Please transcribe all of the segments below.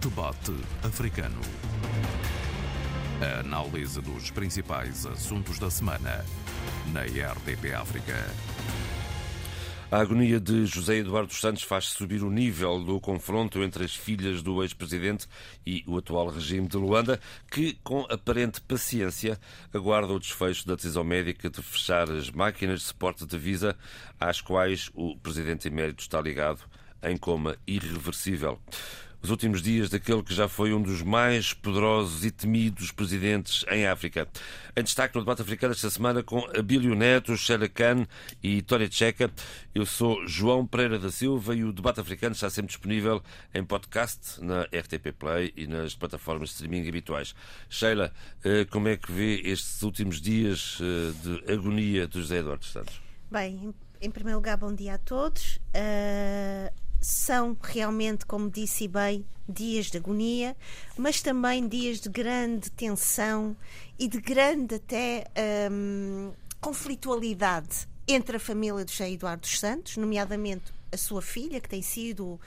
Debate Africano. A análise dos principais assuntos da semana na RDP África. A agonia de José Eduardo Santos faz subir o nível do confronto entre as filhas do ex-presidente e o atual regime de Luanda, que, com aparente paciência, aguarda o desfecho da decisão médica de fechar as máquinas de suporte de visa às quais o presidente emérito está ligado em coma irreversível os últimos dias daquele que já foi um dos mais poderosos e temidos presidentes em África. Em destaque no debate africano esta semana com Abílio Neto, Sheila Khan e Tória Checa. Eu sou João Pereira da Silva e o debate africano está sempre disponível em podcast na RTP Play e nas plataformas de streaming habituais. Sheila, eh, como é que vê estes últimos dias eh, de agonia do José Eduardo Santos? Bem, em primeiro lugar, bom dia a todos. Uh são realmente, como disse bem, dias de agonia, mas também dias de grande tensão e de grande até hum, conflitualidade entre a família do José Eduardo dos Santos, nomeadamente a sua filha, que tem sido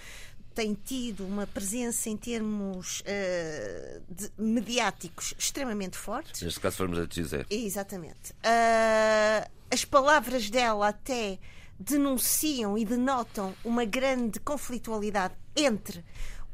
tem tido uma presença em termos uh, de, mediáticos extremamente fortes. Neste caso, formos a dizer. Exatamente. Uh, as palavras dela até denunciam e denotam uma grande conflitualidade entre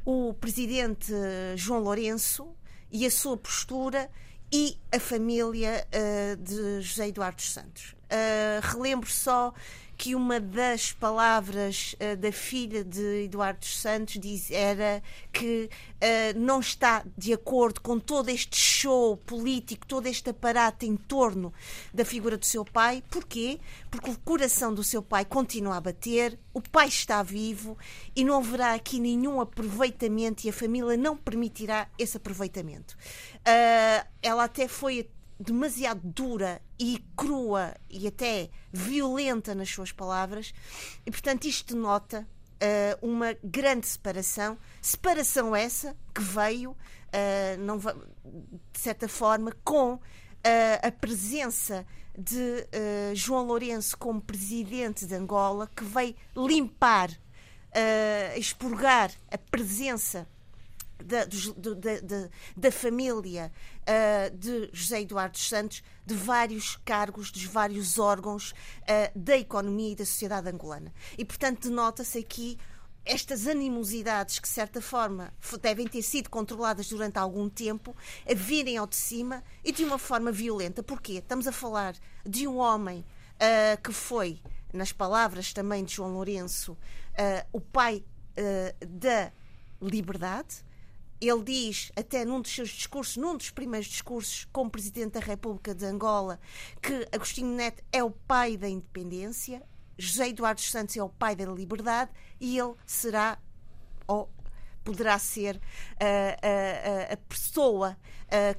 o presidente João Lourenço e a sua postura e a família uh, de José Eduardo Santos. Uh, relembro só que uma das palavras uh, da filha de Eduardo Santos diz, era que uh, não está de acordo com todo este show político, todo este aparato em torno da figura do seu pai. Porquê? Porque o coração do seu pai continua a bater, o pai está vivo e não haverá aqui nenhum aproveitamento e a família não permitirá esse aproveitamento. Uh, ela até foi demasiado dura e crua e até violenta nas suas palavras, e portanto isto denota uh, uma grande separação. Separação essa que veio, uh, não, de certa forma, com uh, a presença de João Lourenço como presidente de Angola, que veio limpar, expurgar a presença da, da, da, da família uh, de José Eduardo Santos de vários cargos, dos vários órgãos uh, da economia e da sociedade angolana. E, portanto, denota-se aqui estas animosidades que, de certa forma, devem ter sido controladas durante algum tempo, a virem ao de cima e de uma forma violenta. Porquê? Estamos a falar de um homem uh, que foi, nas palavras também de João Lourenço, uh, o pai uh, da liberdade, ele diz, até num dos seus discursos, num dos primeiros discursos como Presidente da República de Angola, que Agostinho Neto é o pai da independência, José Eduardo Santos é o pai da liberdade e ele será ou poderá ser uh, uh, uh, a pessoa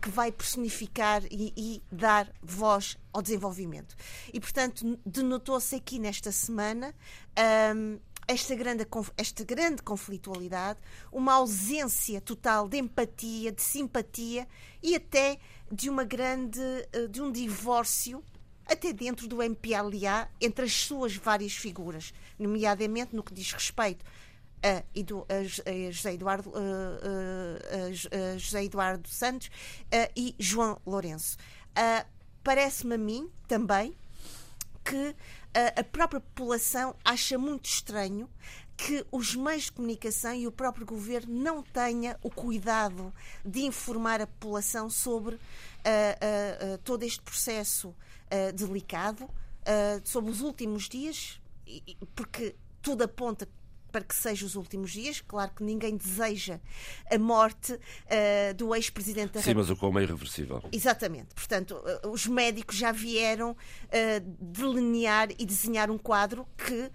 que vai personificar e, e, dar voz ao desenvolvimento. E, portanto, denotou-se aqui nesta semana um, esta grande, esta grande conflitualidade, uma ausência total de empatia, de simpatia e até de uma grande eh, de um divórcio até dentro do MPLA entre as suas várias figuras, nomeadamente no que diz respeito a, a José, Eduardo, a, a José Eduardo Santos e João Lourenço. Parece-me a mim também que a própria população acha muito estranho que os meios de comunicação e o próprio governo não tenha o cuidado de informar a população sobre uh, uh, uh, todo este processo delicado, sobre os últimos dias, porque tudo aponta para que seja os últimos dias. Claro que ninguém deseja a morte uh, do ex-presidente da Sim, mas o coma é irreversível. Exatamente. Portanto, uh, os médicos já vieram uh, delinear e desenhar um quadro que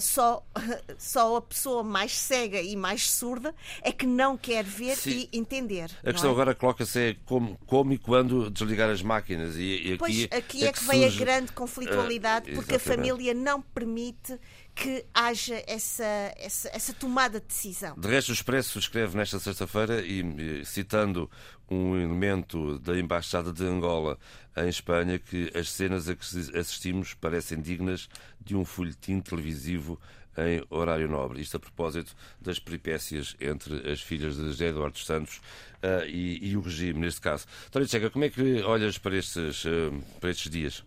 só, só a pessoa mais cega e mais surda é que não quer ver Sim. e entender. A questão é? agora coloca-se é como, como e quando desligar as máquinas. E, e aqui, pois aqui é, é que, que vem surge... a grande conflitualidade, porque a família não permite que haja essa, essa, essa, tomada de decisão. De resto, o Expresso escreve nesta sexta-feira, e citando um elemento da Embaixada de Angola em Espanha, que as cenas a que assistimos parecem dignas de um folhetim televisivo em horário nobre. Isto a propósito das peripécias entre as filhas de José Eduardo Santos uh, e, e, o regime, neste caso. Tória Checa, como é que olhas para estes, uh, para estes dias?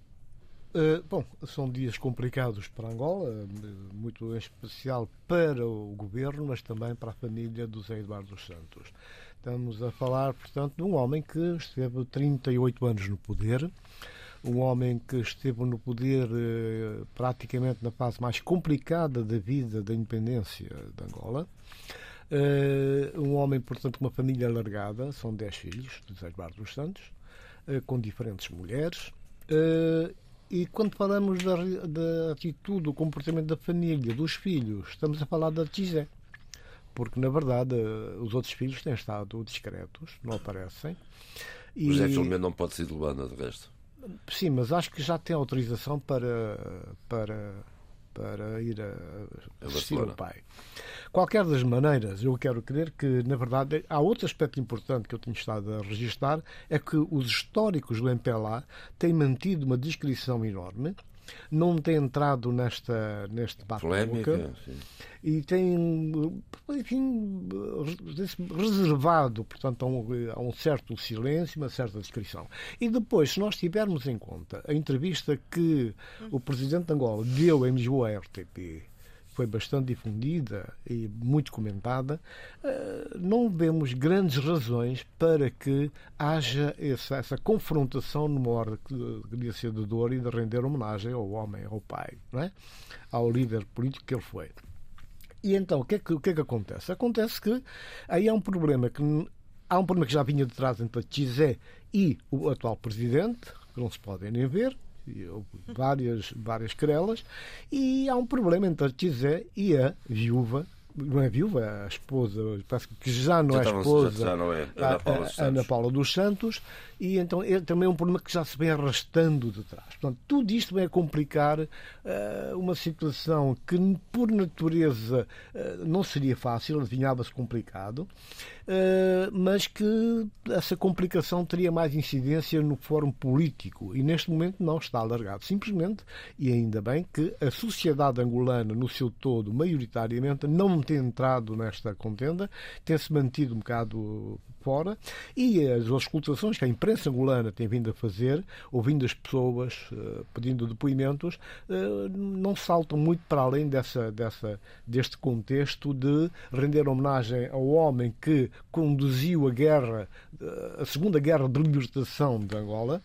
Uh, bom, são dias complicados para Angola, muito em especial para o governo, mas também para a família do Zé Eduardo dos Santos. Estamos a falar, portanto, de um homem que esteve 38 anos no poder, um homem que esteve no poder uh, praticamente na fase mais complicada da vida da independência de Angola. Um homem, portanto, com uma família alargada, são 10 filhos, de Zé Eduardo dos Santos, com diferentes mulheres e quando falamos da, da atitude, do comportamento da família, dos filhos, estamos a falar da Tizé. Porque, na verdade, os outros filhos têm estado discretos, não aparecem. E... José Filomeno não pode ser de Luanda, de resto. Sim, mas acho que já tem autorização para, para para ir a, assistir o pai. Qualquer das maneiras, eu quero crer que, na verdade, há outro aspecto importante que eu tenho estado a registrar, é que os históricos do MPLA têm mantido uma descrição enorme não tem entrado nesta, neste bate-boca e tem, enfim, reservado, portanto, a um, a um, certo silêncio, uma certa descrição. E depois, se nós tivermos em conta a entrevista que o Presidente de Angola deu em Lisboa à RTP, foi bastante difundida e muito comentada, eh, não vemos grandes razões para que haja essa, essa confrontação numa hora devia ser de dor e de render homenagem ao homem, ao pai, não é? ao líder político que ele foi. E então, o que, é que, o que é que acontece? Acontece que aí há um problema que há um problema que já vinha de trás entre a Chizé e o atual presidente, que não se podem nem ver, várias, várias querelas, e há um problema entre a Tizé e a viúva. Não é viúva, é a esposa, parece que já não já é esposa, já não é. Ana, Paula a, Ana Paula dos Santos, e então é também um problema que já se vem arrastando de trás. Portanto, tudo isto vai complicar uh, uma situação que, por natureza, uh, não seria fácil, adivinhava-se complicado, uh, mas que essa complicação teria mais incidência no fórum político e neste momento não está alargado. Simplesmente, e ainda bem, que a sociedade angolana, no seu todo, maioritariamente, não tem entrado nesta contenda, tem-se mantido um bocado fora e as auscultações que a imprensa angolana tem vindo a fazer, ouvindo as pessoas, uh, pedindo depoimentos, uh, não saltam muito para além dessa, dessa, deste contexto de render homenagem ao homem que conduziu a guerra, uh, a Segunda Guerra de Libertação de Angola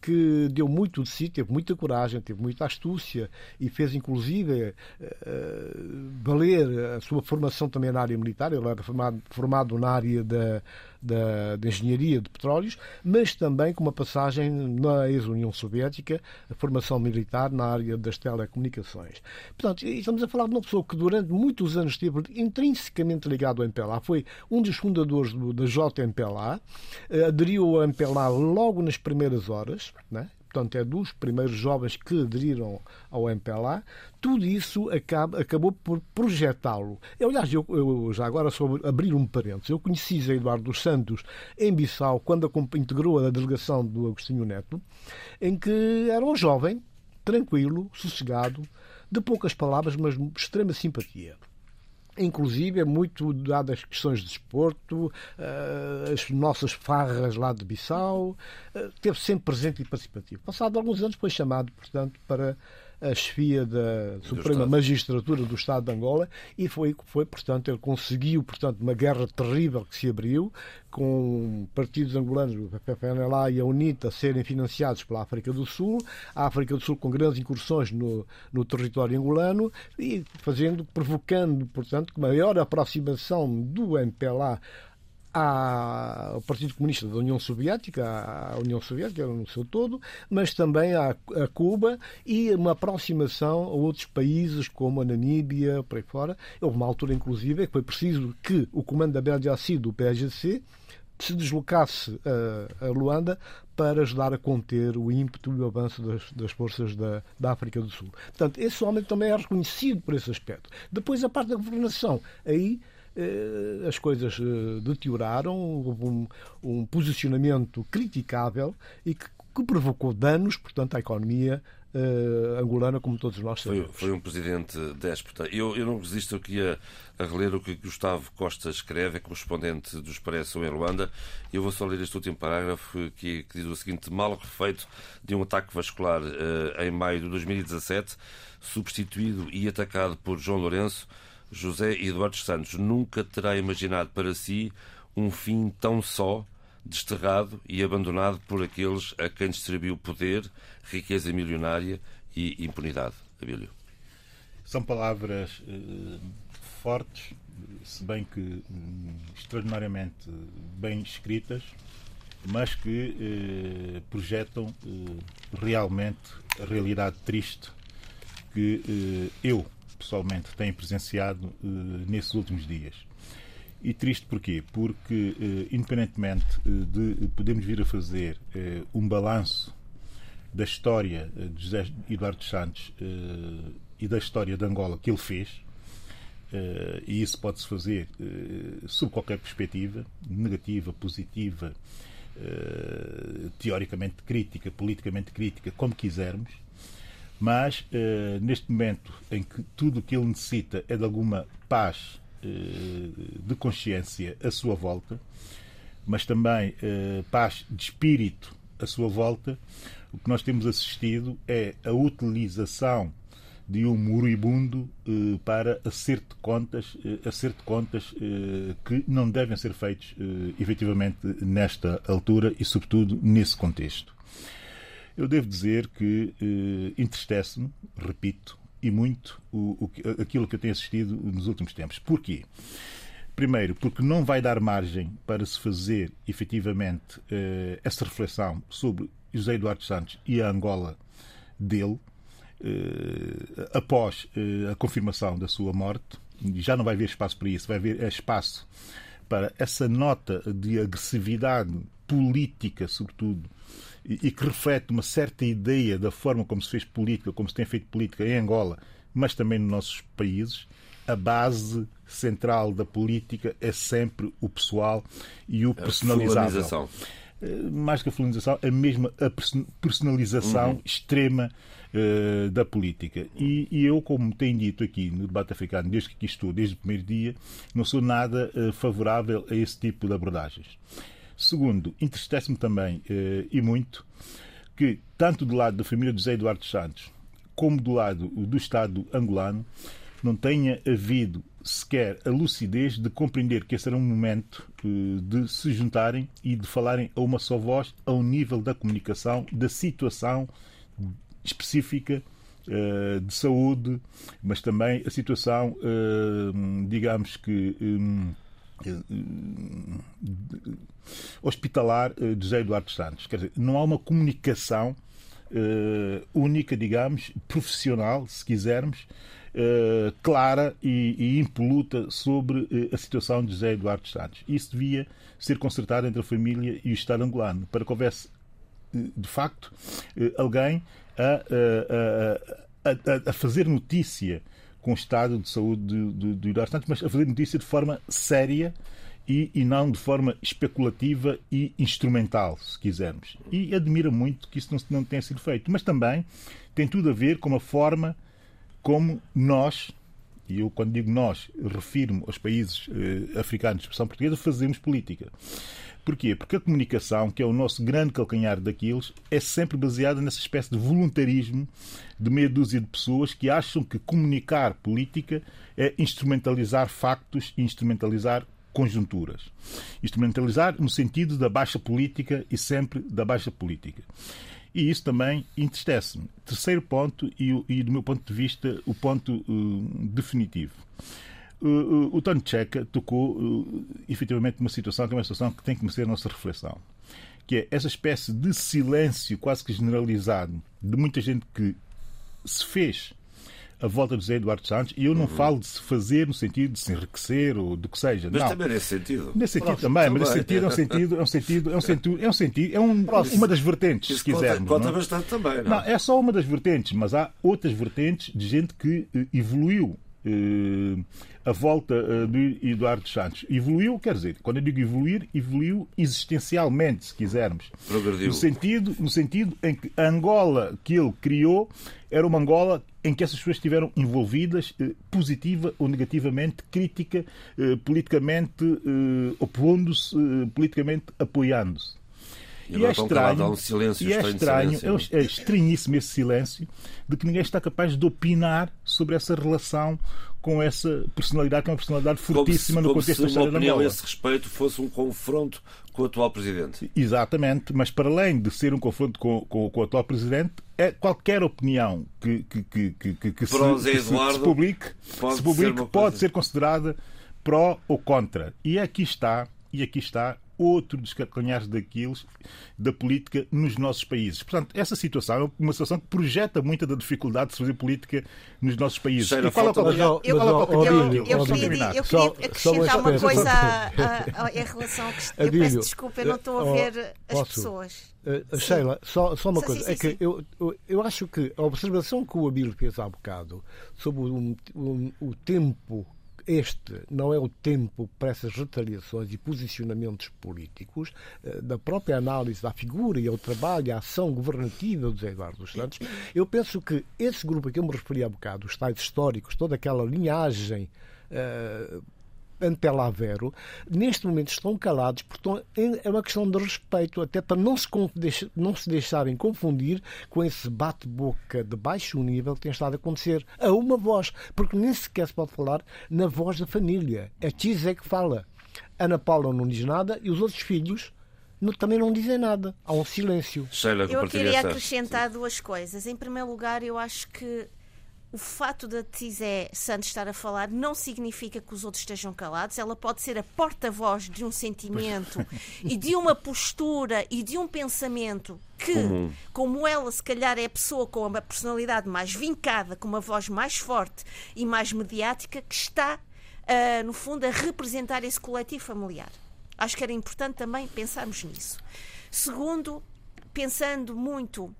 que deu muito de si, teve muita coragem, teve muita astúcia e fez inclusive valer a sua formação também na área militar. Ele era formado, formado na área da, da, da, engenharia de petróleos, mas também com uma passagem na ex-União Soviética, a formação militar na área das telecomunicações. Portanto, estamos a falar de uma pessoa que durante muitos anos esteve intrinsecamente ligado ao MPLA, foi um dos fundadores do, da JMPLA, eh, aderiu ao MPLA logo nas primeiras horas, né? Portanto, é dos primeiros jovens que aderiram ao MPLA, tudo isso acaba, acabou por projetá-lo. Aliás, eu, eu, já agora sobre abrir um parênteses, eu conheci Zé Eduardo dos Santos em Bissau, quando a, integrou a delegação do Agostinho Neto, em que era um jovem, tranquilo, sossegado, de poucas palavras, mas de extrema simpatia inclusive é muito dado às questões de desporto, uh, as nossas farras lá de Bissau, uh, teve sempre presente e participativo. Passado alguns anos foi chamado, portanto, para a chefia da Suprema Magistratura do Estado de Angola e foi, foi, portanto, ele conseguiu, portanto, uma guerra terrível que se abriu com partidos angolanos, o PPNLA e a UNITA, serem financiados pela África do Sul, a África do Sul com grandes incursões no, no território angolano e fazendo, provocando, portanto, maior aproximação do MPLA ao Partido Comunista da União Soviética, à União Soviética no seu todo, mas também à, a Cuba e uma aproximação a outros países como a Namíbia, por aí fora. Houve uma altura, inclusive, que foi preciso que o comando da BDAC do PSGC se deslocasse a, a, Luanda para ajudar a conter o ímpeto e o avanço das, das forças da, da, África do Sul. Portanto, esse homem também é reconhecido por esse aspecto. Depois, a parte da governação, aí as coisas eh, deterioraram, houve um, um posicionamento criticável e que, que, provocou danos, portanto, à economia uh, angolana, como todos nós sabemos. Foi, foi um presidente déspota. Eu, eu não resisto aqui a, a reler o que Gustavo Costa escreve, é correspondente do Expresso em Luanda. Eu vou só ler este último parágrafo que, que diz o seguinte: mal refeito de um ataque vascular uh, em maio de 2017, substituído e atacado por João Lourenço, José Eduardo Santos nunca terá imaginado para si um fim tão só desterrado e abandonado por aqueles a quem distribuiu poder, riqueza milionária e impunidade. Abílio. São palavras eh, fortes, se bem que hum, extraordinariamente bem escritas, mas que eh, projetam eh, realmente a realidade triste que eu pessoalmente tenho presenciado eh, nesses últimos dias. E triste porquê? Porque, eh, independentemente eh, de podermos vir a fazer um balanço da história de José Eduardo Santos e da história de Angola que ele fez, e isso pode-se fazer sob qualquer perspectiva, negativa, positiva, teoricamente crítica, politicamente crítica, como quisermos, mas neste momento em que tudo o que ele necessita é de alguma paz eh, de consciência à sua volta, mas também eh, paz de espírito à sua volta, o que nós temos assistido é a utilização de um moribundo para acerto de contas, acerto de contas que não devem ser feitos efetivamente nesta altura e, sobretudo, nesse contexto. Eu devo dizer que entristece-me, repito, e muito o, o, aquilo que eu tenho assistido nos últimos tempos. Porquê? Primeiro, porque não vai dar margem para se fazer efetivamente eh, essa reflexão sobre José Eduardo Santos e a Angola dele, eh, após eh, a confirmação da sua morte. Já não vai haver espaço para isso, vai haver espaço para essa nota de agressividade política, sobretudo, e, que reflete uma certa ideia da forma como se fez política, como se tem feito política em Angola, mas também nos nossos países, a base central da política é sempre o pessoal e o personalizável. Eh, mais que a fulanização, a mesma a personalização uhum. extrema uh, da política. E, e, eu, como tenho dito aqui no debate africano, desde que aqui estou, desde o primeiro dia, não sou nada uh, favorável a esse tipo de abordagens. Segundo, entristece-me também, eh, e muito, que tanto do lado da família José Eduardo Santos como do lado do Estado angolano não tenha havido sequer a lucidez de compreender que esse era um momento eh, de se juntarem e de falarem a uma só voz ao nível da comunicação, da situação específica eh, de saúde, mas também a situação, digamos que hospitalar eh, de José Eduardo Santos. Quer dizer, não há uma comunicação uh, única, digamos, profissional, se quisermos, clara e, e, impoluta sobre a situação de José Eduardo Santos. Isso devia ser consertado entre a família e o Estado angolano, para que houvesse, de facto, alguém a, a, a, a fazer notícia com o estado de saúde de, de, de Eduardo Santos, mas a fazer notícia de forma séria e, e, não de forma especulativa e instrumental, se quisermos. E admira muito que isso não, não tenha sido feito. Mas também tem tudo a ver com a forma como nós, e eu quando digo nós, refiro-me aos países eh, africanos de expressão portuguesa, fazemos política. Porquê? Porque a comunicação, que é o nosso grande calcanhar daqueles, é sempre baseada nessa espécie de voluntarismo de meia dúzia de pessoas que acham que comunicar política é instrumentalizar factos e instrumentalizar conjunturas. Instrumentalizar no sentido da baixa política e sempre da baixa política. E isso também entristece-me. Terceiro ponto, e, e, do meu ponto de vista, o ponto uh, definitivo. Uh, uh, o Tony Checa tocou uh, efetivamente numa situação que é uma situação que tem que merecer a nossa reflexão. Que é essa espécie de silêncio quase que generalizado de muita gente que se fez a volta de José Eduardo Santos, e eu não uhum. falo de se fazer no sentido de se enriquecer ou do que seja. Mas não. também nesse sentido. Nesse sentido também, mas nesse sentido é um sentido, é um sentido, é um sentido, é um sentido, é um, uma das vertentes, Isso se quisermos. Conta, conta bastante também, não? não? É só uma das vertentes, mas há outras vertentes de gente que eh, evoluiu eh, a volta eh, de Eduardo Santos. Evoluiu, quer dizer, quando eu digo evoluir, evoluiu existencialmente, se quisermos. Progrediu. No sentido, no sentido em que a Angola que ele criou era uma Angola em que essas pessoas estiveram envolvidas, eh, positiva ou negativamente, crítica, eh, politicamente eh, opondo-se, eh, politicamente apoiando-se. E estão calados, há um silêncio, e é estranho estranho, silêncio. é é estranhíssimo esse silêncio de que ninguém está capaz de opinar sobre essa relação com essa personalidade, que é uma personalidade fortíssima se, no contexto da história da Angola. esse respeito fosse um confronto com o atual presidente. Exatamente, mas para além de ser um confronto com, com- com o atual presidente, é qualquer opinião que, que, que, que, que- se, que se- Eduardo se publique, pode se ser publique uma pode ser considerada pró ou contra. E aqui está, e aqui está outro dos calcanhares daqueles da política nos nossos países. Portanto, essa situação é uma situação que projeta muita da dificuldade de se fazer política nos nossos países. Cheira e qual é o calcanhar- é Eu, queria, eu acrescentar uma coisa a- a- a- em relação à questão. Eu Abílio, peço desculpa, eu não estou a eh, ver as pessoas. Uh, Sheila, só, só uma Sim, coisa. sim, sim, é que eu, eu, eu acho que a observação que o Abílio fez há bocado sobre o, o, o tempo, este não é o tempo para essas retaliações e posicionamentos políticos, uh, da própria análise da figura e ao trabalho e à ação governativa do José Eduardo dos Santos, eu penso que esse grupo a que eu me referi há bocado, os tais históricos, toda aquela linhagem. Antelavero, neste momento estão calados, em- é uma questão de respeito, até para não se, não se deixarem confundir com esse bate-boca de baixo nível que tem estado a acontecer a uma voz, porque nem sequer se pode falar na voz da família. É X é que fala. Ana Paula não diz nada e os outros filhos não- também não dizem nada. Há um silêncio. Sheila, Eu queria acrescentar duas coisas. Em primeiro lugar, eu acho que o fato da Tizé Santos estar a falar não significa que os outros estejam calados. Ela pode ser a porta-voz de um sentimento e de uma postura e de um pensamento que, Comum. como ela, se calhar é a pessoa com a personalidade mais vincada, com uma voz mais forte e mais mediática, que está, ah, no fundo, a representar esse coletivo familiar. Acho que era importante também pensarmos nisso. Segundo, pensando muito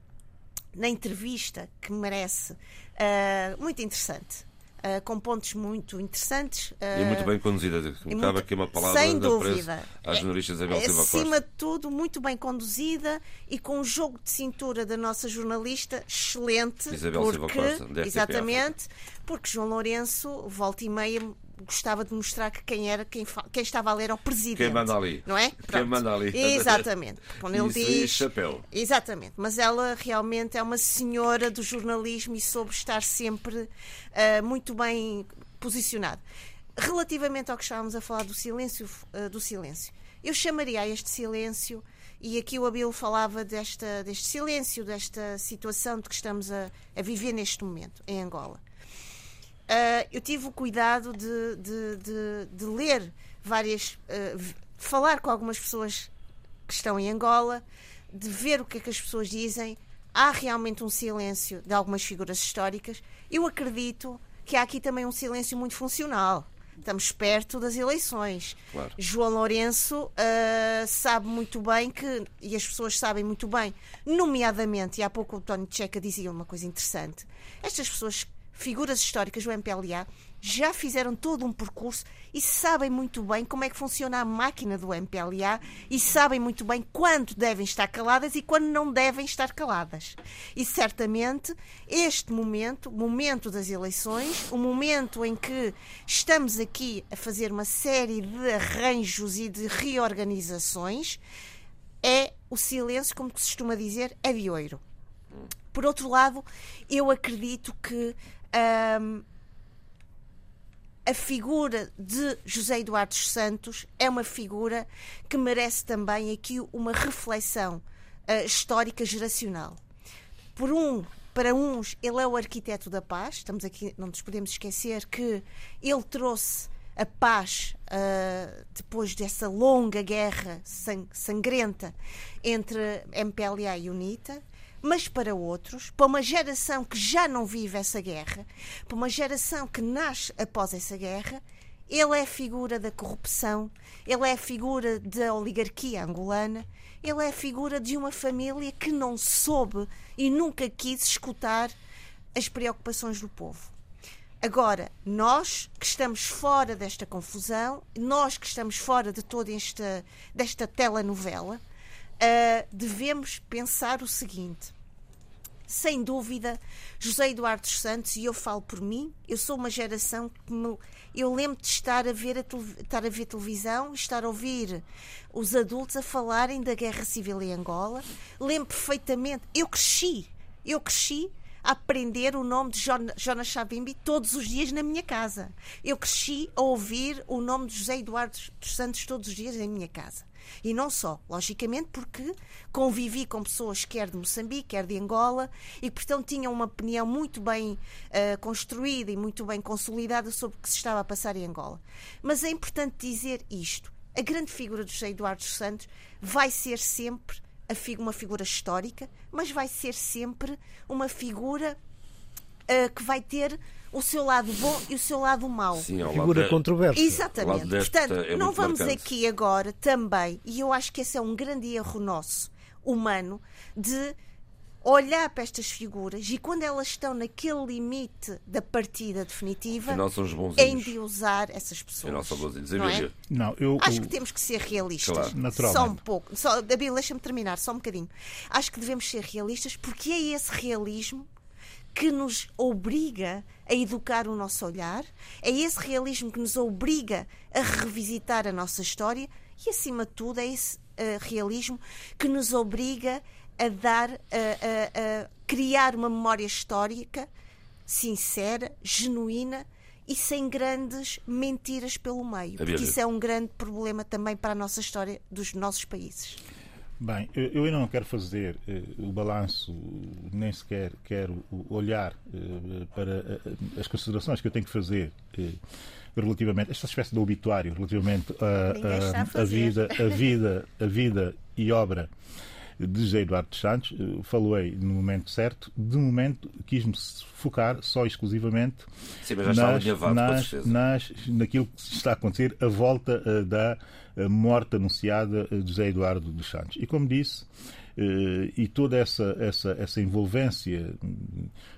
na entrevista que merece, ah, muito interessante, ah, com pontos muito interessantes. E é muito bem conduzida. Muito- aqui uma palavra sem dúvida. à jornalista Isabel Silva Acima Costa. de tudo, muito bem conduzida e com um jogo de cintura da nossa jornalista excelente. Isabel Silva porque, Costa, da RTP Exatamente, porque João Lourenço, volta e meia, gostava de mostrar que quem era, quem, quem estava a ler era o presidente. Quem manda ali. Não é? Quem Pronto. manda ali. Exatamente. Quando ele Isso diz. chapéu. Exatamente, mas ela realmente é uma senhora do jornalismo e soube estar sempre ah, muito bem posicionada. Relativamente ao que estávamos a falar do silêncio, ah, do silêncio, eu chamaria a este silêncio, e aqui o Abel falava desta, deste silêncio, desta situação de que estamos a, a viver neste momento em Angola. Ah, eu tive o cuidado de, de- de- de ler várias. v- falar com algumas pessoas que estão em Angola, de ver o que é que as pessoas dizem. Há realmente um silêncio de algumas figuras históricas. Eu acredito que há aqui também um silêncio muito funcional. Estamos perto das eleições. Claro. João Lourenço ah, sabe muito bem que, e as pessoas sabem muito bem, nomeadamente, e há pouco o Tony Checa dizia uma coisa interessante, estas pessoas, figuras históricas do MPLA, já fizeram todo um percurso e sabem muito bem como é que funciona a máquina do MPLA e sabem muito bem quando devem estar caladas e quando não devem estar caladas. E certamente este momento, o momento das eleições, o momento em que estamos aqui a fazer uma série de arranjos e de reorganizações, é o silêncio, como se costuma dizer, é de ouro. Por outro lado, eu acredito que hum, a figura de José Eduardo Santos é uma figura que merece também aqui uma reflexão ah, histórica geracional. Por um, para uns, ele é o arquiteto da paz. Estamos aqui, não nos podemos esquecer que ele trouxe a paz ah, depois dessa longa guerra sang- sangrenta entre MPLA e UNITA. Mas para outros, para uma geração que já não vive essa guerra, para uma geração que nasce após essa guerra, ele é figura da corrupção, ele é figura da oligarquia angolana, ele é figura de uma família que não soube e nunca quis escutar as preocupações do povo. Agora, nós que estamos fora desta confusão, nós que estamos fora de toda esta desta telenovela, uh, devemos pensar o seguinte. Sem dúvida, José Eduardo Santos, e eu falo por mim, eu sou uma geração que me, eu lembro de estar a, ver a, estar a ver televisão, estar a ouvir os adultos a falarem da guerra civil em Angola. Lembro perfeitamente, eu cresci, eu cresci a aprender o nome de Jonas Chavimbi todos os dias na minha casa. Eu cresci a ouvir o nome de José Eduardo dos Santos todos os dias em minha casa. E não só, logicamente, porque convivi com pessoas quer de Moçambique, quer de Angola, e portanto tinham uma opinião muito bem uh, construída e muito bem consolidada sobre o que se estava a passar em Angola. Mas é importante dizer isto: a grande figura de José Eduardo Santos vai ser sempre uma figura histórica, mas vai ser sempre uma figura uh, que vai ter o seu lado bom e o seu lado mau. Sim, figura de... controversa. Exatamente. Portanto, é não vamos marcante. aqui agora também, e eu acho que esse é um grande erro nosso, humano, de olhar para estas figuras e quando elas estão naquele limite da partida definitiva, em de usar essas pessoas. Não, são bonzinhos. Não, é? não eu, Acho que temos que ser realistas. Claro. Só um pouco. Só, deixa-me terminar, só um bocadinho. Acho que devemos ser realistas porque é esse realismo que nos obriga a educar o nosso olhar, é esse realismo que nos obriga a revisitar a nossa história e, acima de tudo, é esse uh, realismo que nos obriga a dar, a, a, a criar uma memória histórica sincera, genuína e sem grandes mentiras pelo meio. Porque isso é um grande problema também para a nossa história dos nossos países. Bem, eu ainda não quero fazer uh, o balanço, nem sequer quero olhar uh, para uh, as considerações que eu tenho que fazer relativamente esta espécie de obituário relativamente a, vida, a vida, a vida e obra de José Eduardo Santos, eh, falei no momento certo, de momento quis-me focar só exclusivamente Sim, nas, nas, nas, naquilo que está a acontecer, a volta uh, da uh, morte anunciada de José Eduardo dos Santos. E como disse, Uh, e toda essa, essa, essa envolvência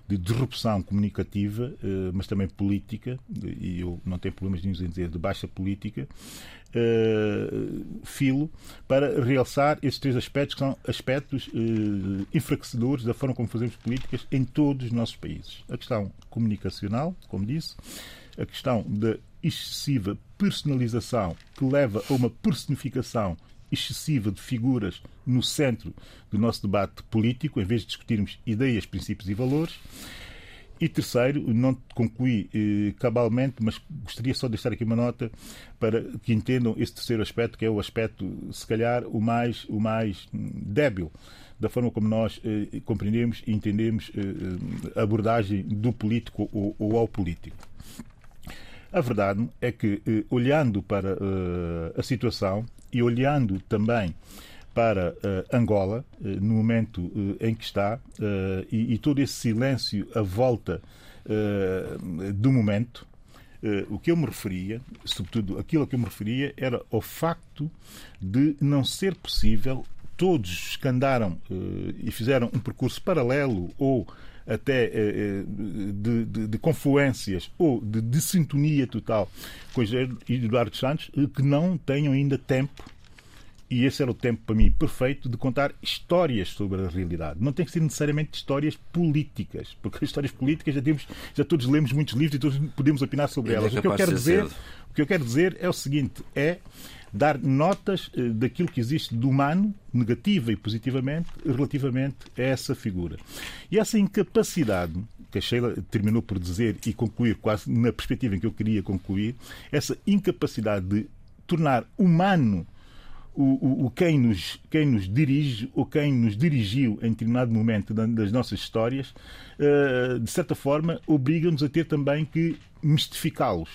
de disrupção comunicativa, mas também política, e eu não tenho problemas nenhum em dizer de baixa política, uh, filo para realçar esses três aspectos que são aspectos uh, enfraquecedores da forma como fazemos políticas em todos os nossos países. A questão comunicacional, como disse, a questão da excessiva personalização que leva a uma personificação excessiva de figuras no centro do nosso debate político, em vez de discutirmos ideias, princípios e valores. E terceiro, não concluí eh, cabalmente, mas gostaria só de deixar aqui uma nota para que entendam esse terceiro aspecto, que é o aspecto, se calhar, o mais, o mais débil da forma como nós eh, compreendemos e entendemos eh, a abordagem do político ou, ou, ao político. A verdade é que, eh, olhando para eh, a situação e olhando também para uh, Angola, uh, no momento uh, em que está, e, e, todo esse silêncio à volta do momento, o que eu me referia, sobretudo aquilo a que eu me referia, era ao facto de não ser possível todos que andaram e fizeram um percurso paralelo ou até de, de, de, confluências ou de, de sintonia total com Eduardo Santos, que não tenham ainda tempo e esse era o tempo para mim perfeito de contar histórias sobre a realidade. Não tem que ser necessariamente histórias políticas, porque as histórias políticas já temos, já todos lemos muitos livros e todos podemos opinar sobre é elas. É o que eu quero dizer, o que eu quero dizer é o seguinte, é dar notas eh, daquilo que existe do humano, negativa e positivamente, relativamente a essa figura. E essa incapacidade que a Sheila terminou por dizer e concluir quase na perspectiva em que eu queria concluir, essa incapacidade de tornar humano o, o, quem, nos, quem nos dirige ou quem nos dirigiu em determinado momento das nossas histórias, uh, de certa forma, obriga-nos a ter também que mistificá-los.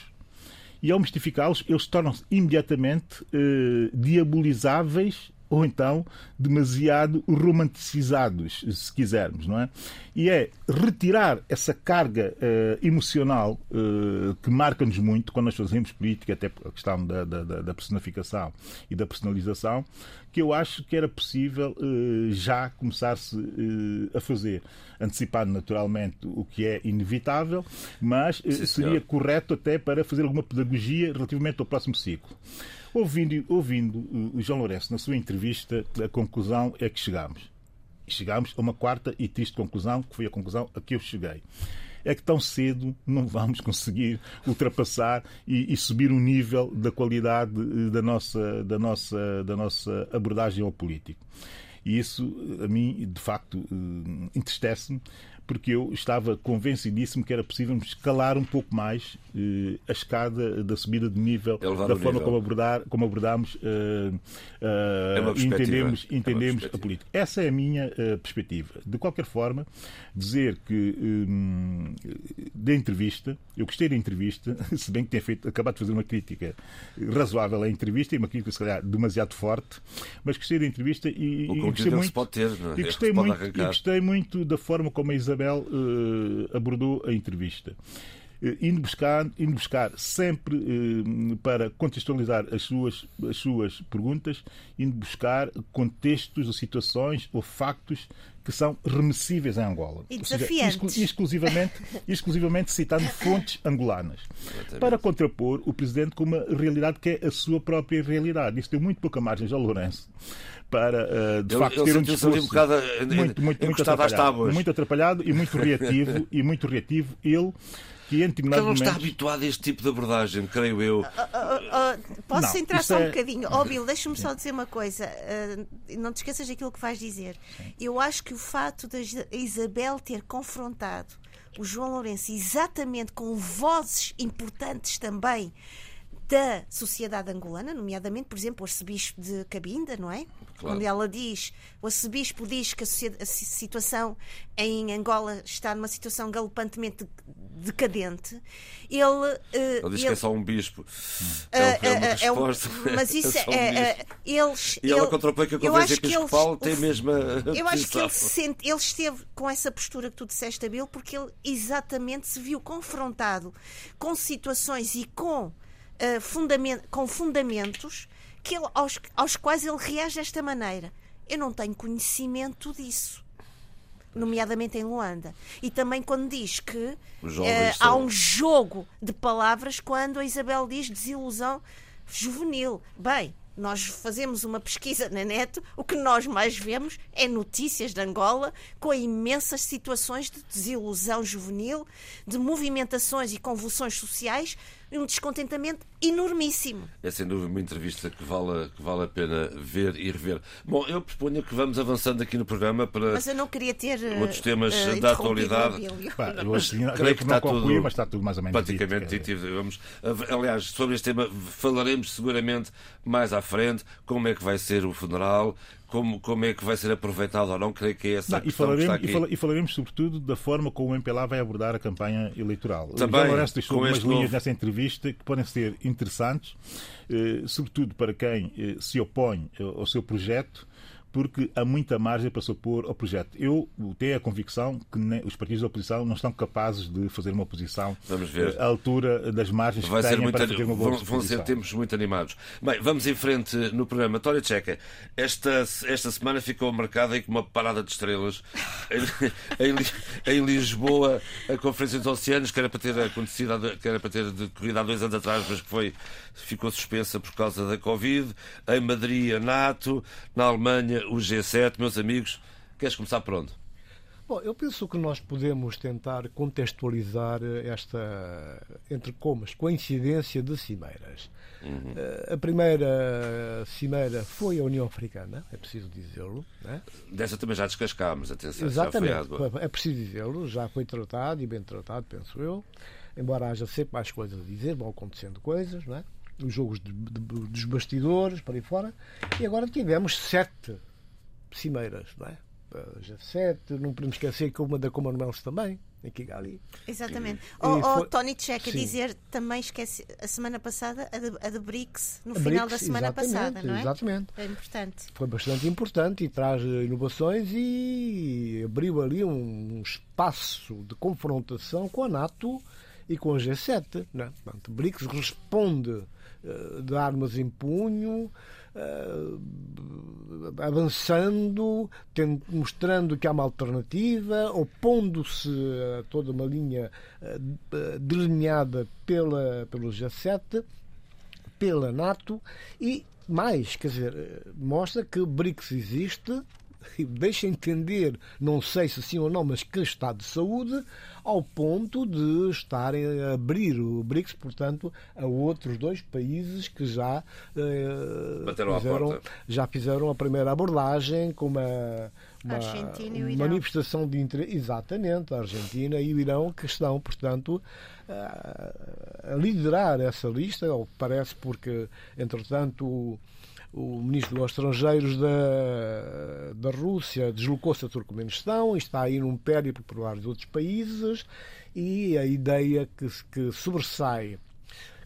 E ao mistificá-los, eles tornam-se imediatamente uh, diabolizáveis ou então demasiado romanticizados, se quisermos, não é? E é retirar essa carga uh, emocional uh, que marca-nos muito quando nós fazemos política, até a questão da, da, da personificação e da personalização, que eu acho que era possível uh, já começar-se a fazer, antecipando naturalmente o que é inevitável, mas Sim, seria correto até para fazer alguma pedagogia relativamente ao próximo ciclo. Ouvindo, ouvindo o João Lourenço na sua entrevista, a conclusão é que chegámos. Chegámos a uma quarta e triste conclusão, que foi a conclusão a que eu cheguei. É que tão cedo não vamos conseguir ultrapassar e, e subir o nível da qualidade eh, da nossa, da nossa, da nossa abordagem ao político. E isso, a mim, de facto, eh, entristece-me, porque eu estava convencidíssimo que era possível escalar um pouco mais eh, a escada da subida de nível, da forma nível. como, abordar, como abordámos uh, uh, é entendemos, é entendemos é a política. Essa é a minha uh, perspectiva. De qualquer forma, dizer que da entrevista, eu gostei da entrevista, se bem que tenha feito, acabado de fazer uma crítica razoável à entrevista e uma crítica, se calhar, demasiado forte, mas gostei da entrevista e, o e gostei muito, pode ter, não é? e gostei, muito, e gostei muito da forma como a Isabel Isabel uh, abordou a entrevista. Uh, indo, buscar, indo buscar sempre uh, para contextualizar as suas, as suas perguntas, indo buscar contextos ou situações ou factos que são remissíveis em Angola. E desafiantes. Seja, exclusivamente, exclusivamente citando fontes angolanas. Exatamente. Para contrapor o Presidente com uma realidade que é a sua própria realidade. Isso deu muito pouca margem ao Lourenço para, uh, de facto, ter um discurso um bocado, muito, muito, muito atrapalhado, muito atrapalhado e muito reativo, e muito reativo. Ele que em Porque ele não está habituado a este tipo de abordagem, creio eu. Uh, uh, uh, posso não, entrar só é... um bocadinho? Ó, oh, Bill, deixa-me só dizer uma coisa. não te esqueças daquilo que vais dizer. Sim. Eu acho que o fato da Isabel ter confrontado o João Lourenço exatamente com vozes importantes também da sociedade angolana, nomeadamente, por exemplo, o arcebispo de Cabinda, não é? Claro. Onde ela diz, o arcebispo diz que a, a, situação em Angola está numa situação galopantemente decadente. Ele, uh, ele diz ele, que é só um bispo. É, é uma resposta. É um, mas isso é, é, eles. E ela contrapõe que a conferência episcopal tem a mesma. Eu acho que ele, sente, ele esteve com essa postura que tu disseste, Abel, porque ele exatamente se viu confrontado com situações e com uh, fundament, com fundamentos que ele, aos, aos quais ele reage desta maneira. Eu não tenho conhecimento disso nomeadamente em Luanda. E também quando diz que uh, há um jogo de palavras quando a Isabel diz desilusão juvenil. Bem, nós fazemos uma pesquisa na net, o que nós mais vemos é notícias de Angola com imensas situações de desilusão juvenil, de movimentações e convulsões sociais um descontentamento enormíssimo. É sem dúvida uma entrevista que vale, que vale a pena ver e rever. Bom, eu proponho que vamos avançando aqui no programa para. Mas eu não queria ter. Outros temas uh, da atualidade. Pá, eu assim, creio que, que está tudo, mas está tudo mais ou menos. Praticamente dito. Vamos, aliás, sobre este tema falaremos seguramente mais à frente. Como é que vai ser o funeral? Como, como é que vai ser aproveitado ou não, creio que é essa não, e falaremos, e, fala, e, falaremos sobretudo da forma como o MPLA vai abordar a campanha eleitoral. Também, o Lourenço deixou algumas linhas novo... nessa entrevista que podem ser interessantes, eh, sobretudo para quem eh, se opõe eh, ao seu projeto, porque há muita margem para se opor ao projeto. Eu tenho a convicção que os partidos da oposição não estão capazes de fazer uma oposição à altura das margens Vai que têm muito, para fazer uma boa vão, vão ser tempos muito animados. Bem, vamos em frente no programa. Tória Checa, esta, esta semana ficou marcada aí com uma parada de estrelas em, em, Lisboa, a Conferência dos Oceanos, que era para ter acontecido, que era para ter decorrido há dois anos atrás, mas que foi, ficou suspensa por causa da Covid. Em Madrid, a NATO, na Alemanha, o G7, meus amigos. Queres começar por onde? Bom, eu penso que nós podemos tentar contextualizar esta, entre comas, coincidência de cimeiras. Uhum. Eh, a primeira cimeira foi a União Africana, é preciso dizê-lo. Né? Dessa também já descascámos, atenção. Exatamente, é preciso dizê-lo, já foi tratado e bem tratado, penso eu. Embora haja sempre mais coisas a dizer, vão acontecendo coisas, não é? os jogos de, de, dos bastidores, para aí fora, e agora tivemos sete cimeiras, não é? a G7, não podemos esquecer que uma da Commonwealth também, em Kigali. Exatamente. E Oh, oh, foi- Tony Checa Sim. dizer também esquece a semana passada a de, a de BRICS no A final BRICS, da semana passada, não é? Exatamente. É importante. Foi bastante importante e traz eh, inovações e abriu ali um espaço de confrontação com a NATO e com a G7. Né? Portanto, BRICS responde eh, de armas em punho, avançando, ten- mostrando que há uma alternativa, opondo-se a toda uma linha eh, delineada pela, pelo G7 pela NATO e mais, quer dizer, eh, mostra que o BRICS existe deixa entender, não sei se sim ou não, mas que está de saúde, ao ponto de estarem a abrir o BRICS, portanto, a outros dois países que já, eh, fizeram, já fizeram a primeira abordagem com uma, uma manifestação de interesse. Exatamente, a Argentina e o Irão que estão, portanto, a a liderar essa lista, ou parece porque, entretanto, o, ministro dos Estrangeiros da, da Rússia deslocou-se a Turcomenistão e está aí num périplo por vários outros países e a ideia que, que sobressai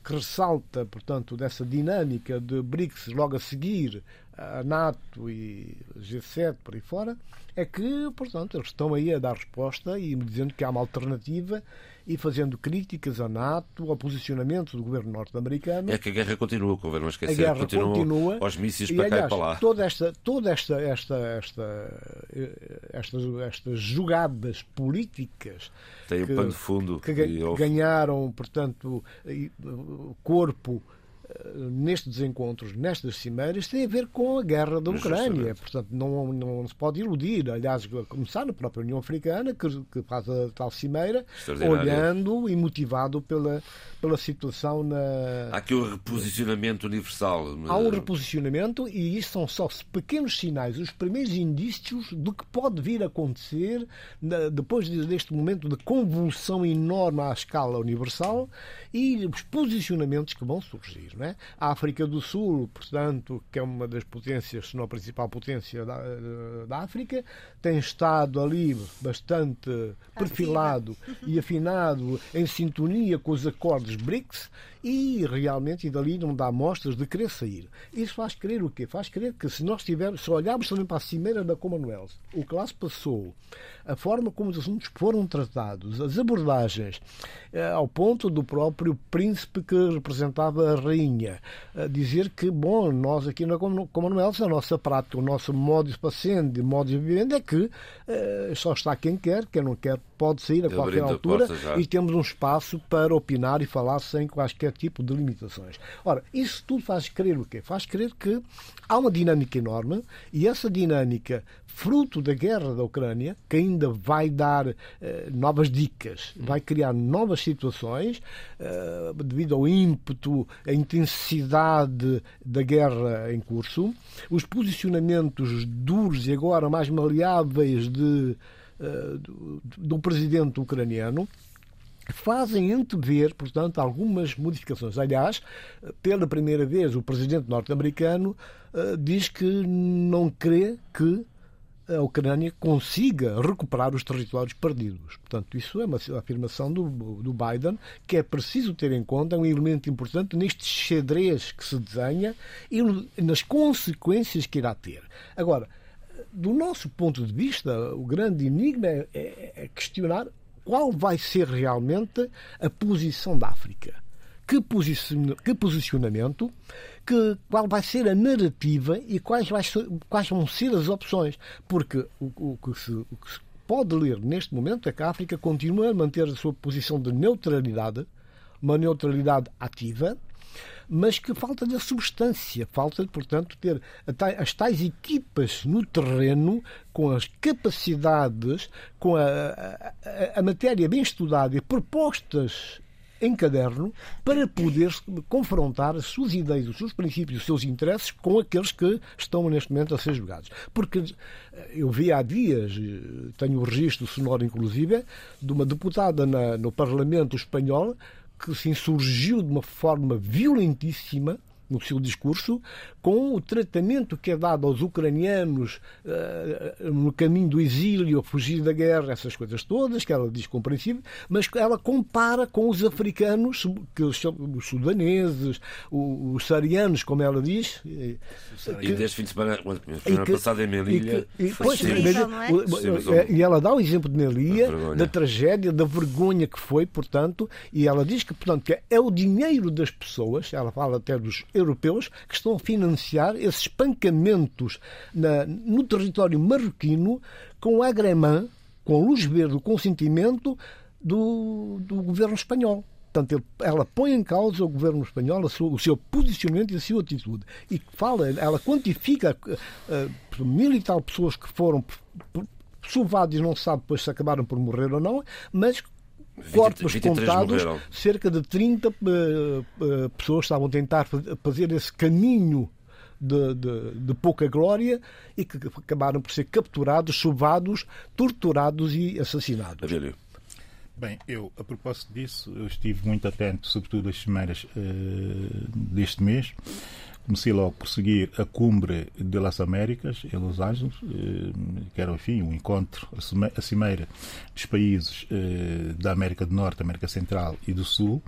que ressalta, portanto, dessa dinâmica de BRICS logo a seguir a NATO e G7 por aí fora, é que, portanto, eles estão aí a dar resposta e dizendo que há uma alternativa e fazendo críticas à NATO, ao posicionamento do governo norte-americano. É que a guerra continua, que o governo A esquecer, guerra continua, continua. aos mísseis para cá aliás, e para lá. Toda esta, toda esta, esta, esta, estas, estas jogadas políticas Tem que- pano de fundo. que e houve- ganharam, portanto, corpo nestes encontros, nestas cimeiras, tem a ver com a guerra da Ucrânia. Portanto, não, não se pode iludir. Aliás, começar na própria União Africana, que, que faz a tal cimeira, olhando e motivado pela, pela situação na, Há aqui o reposicionamento universal. Há um reposicionamento e isso são só pequenos sinais, os primeiros indícios do que pode vir a acontecer depois de- deste momento de convulsão enorme à escala universal e os posicionamentos que vão surgir. Não é? A África do Sul, portanto, que é uma das potências, se não a principal potência da, da África, tem estado ali bastante perfilado e afinado em sintonia com os acordos BRICS e realmente e dali não dá mostras de querer sair. Isso faz crer o quê? Faz crer que se nós tivermos, se olharmos também para a cimeira da Commonwealth, o que lá se passou, a forma como os assuntos foram tratados, as abordagens, eh, ao ponto do próprio príncipe que representava a rainha, a dizer que, bom, nós aqui na Common- Commonwealth, a nossa prática, o nosso modo de passeando, o modo de vivendo é que eh, só está quem quer, quem não quer pode sair a qualquer a altura já. e temos um espaço para opinar e falar sem quaisquer tipo de limitações. Ora, isso tudo faz crer o quê? Faz crer que há uma dinâmica enorme e essa dinâmica, fruto da guerra da Ucrânia, que ainda vai dar eh, novas dicas, vai criar novas situações eh, devido ao ímpeto, a intensidade da guerra em curso, os posicionamentos duros e agora mais maleáveis de, eh, do, do presidente ucraniano fazem antever, portanto, algumas modificações. Aliás, pela primeira vez, o presidente norte-americano eh, diz que não crê que a Ucrânia consiga recuperar os territórios perdidos. Portanto, isso é uma afirmação do, do Biden que é preciso ter em conta, é um elemento importante neste xadrez que se desenha e nas consequências que irá ter. Agora, do nosso ponto de vista, o grande enigma é, é- é questionar qual vai ser realmente a posição da África. Que, posiciona- que posicionamento, que, qual vai ser a narrativa e quais, vai quais vão ser as opções. Porque o, o que se, o que se pode ler neste momento é que a África continua a manter a sua posição de neutralidade, uma neutralidade ativa, mas que falta da substância, falta, portanto, ter as tais equipas no terreno com as capacidades, com a, a- a- matéria bem estudada e propostas em caderno para poder confrontar as suas ideias, os seus princípios, os seus interesses com aqueles que estão neste momento a ser julgados. Porque eh, eu vi há dias, eh, tenho o registro sonoro inclusive, de uma deputada na- no Parlamento espanhol que se insurgiu de uma forma violentíssima no seu discurso com o tratamento que é dado aos ucranianos uh, no caminho do exílio, a fugir da guerra, essas coisas todas, que ela diz compreensível, mas ela compara com os africanos, que os, os sudaneses, os, os sarianos, como ela diz. E desde fim de semana, semana passada em Melilla. E, e, pois, é? e ela dá o exemplo de Melilla, da tragédia, da vergonha que foi, portanto, e ela diz que, portanto, que é o dinheiro das pessoas, ela fala até dos europeus, que estão a financiar esses espancamentos na, no território marroquino com agremã, com luz verde, o consentimento do, do governo espanhol. Portanto, ela põe em causa o governo espanhol, sua, o seu posicionamento e a sua atitude. E fala, ela quantifica uh, mil e tal pessoas que foram sovados e não se sabe depois se acabaram por morrer ou não, mas corpos contados, morreram. cerca de 30 uh, uh, pessoas estavam a tentar fazer esse caminho de, de, de, pouca glória e que acabaram por ser capturados, chuvados, torturados e assassinados. Adélio. Bem, eu, a propósito disso, eu estive muito atento, sobretudo às semanas uh, deste mês. Comecei logo por seguir a Cumbre de las Américas, em Los Angeles, uh, que era, enfim, um encontro, a cimeira dos países uh, da América do Norte, América Central e do Sul.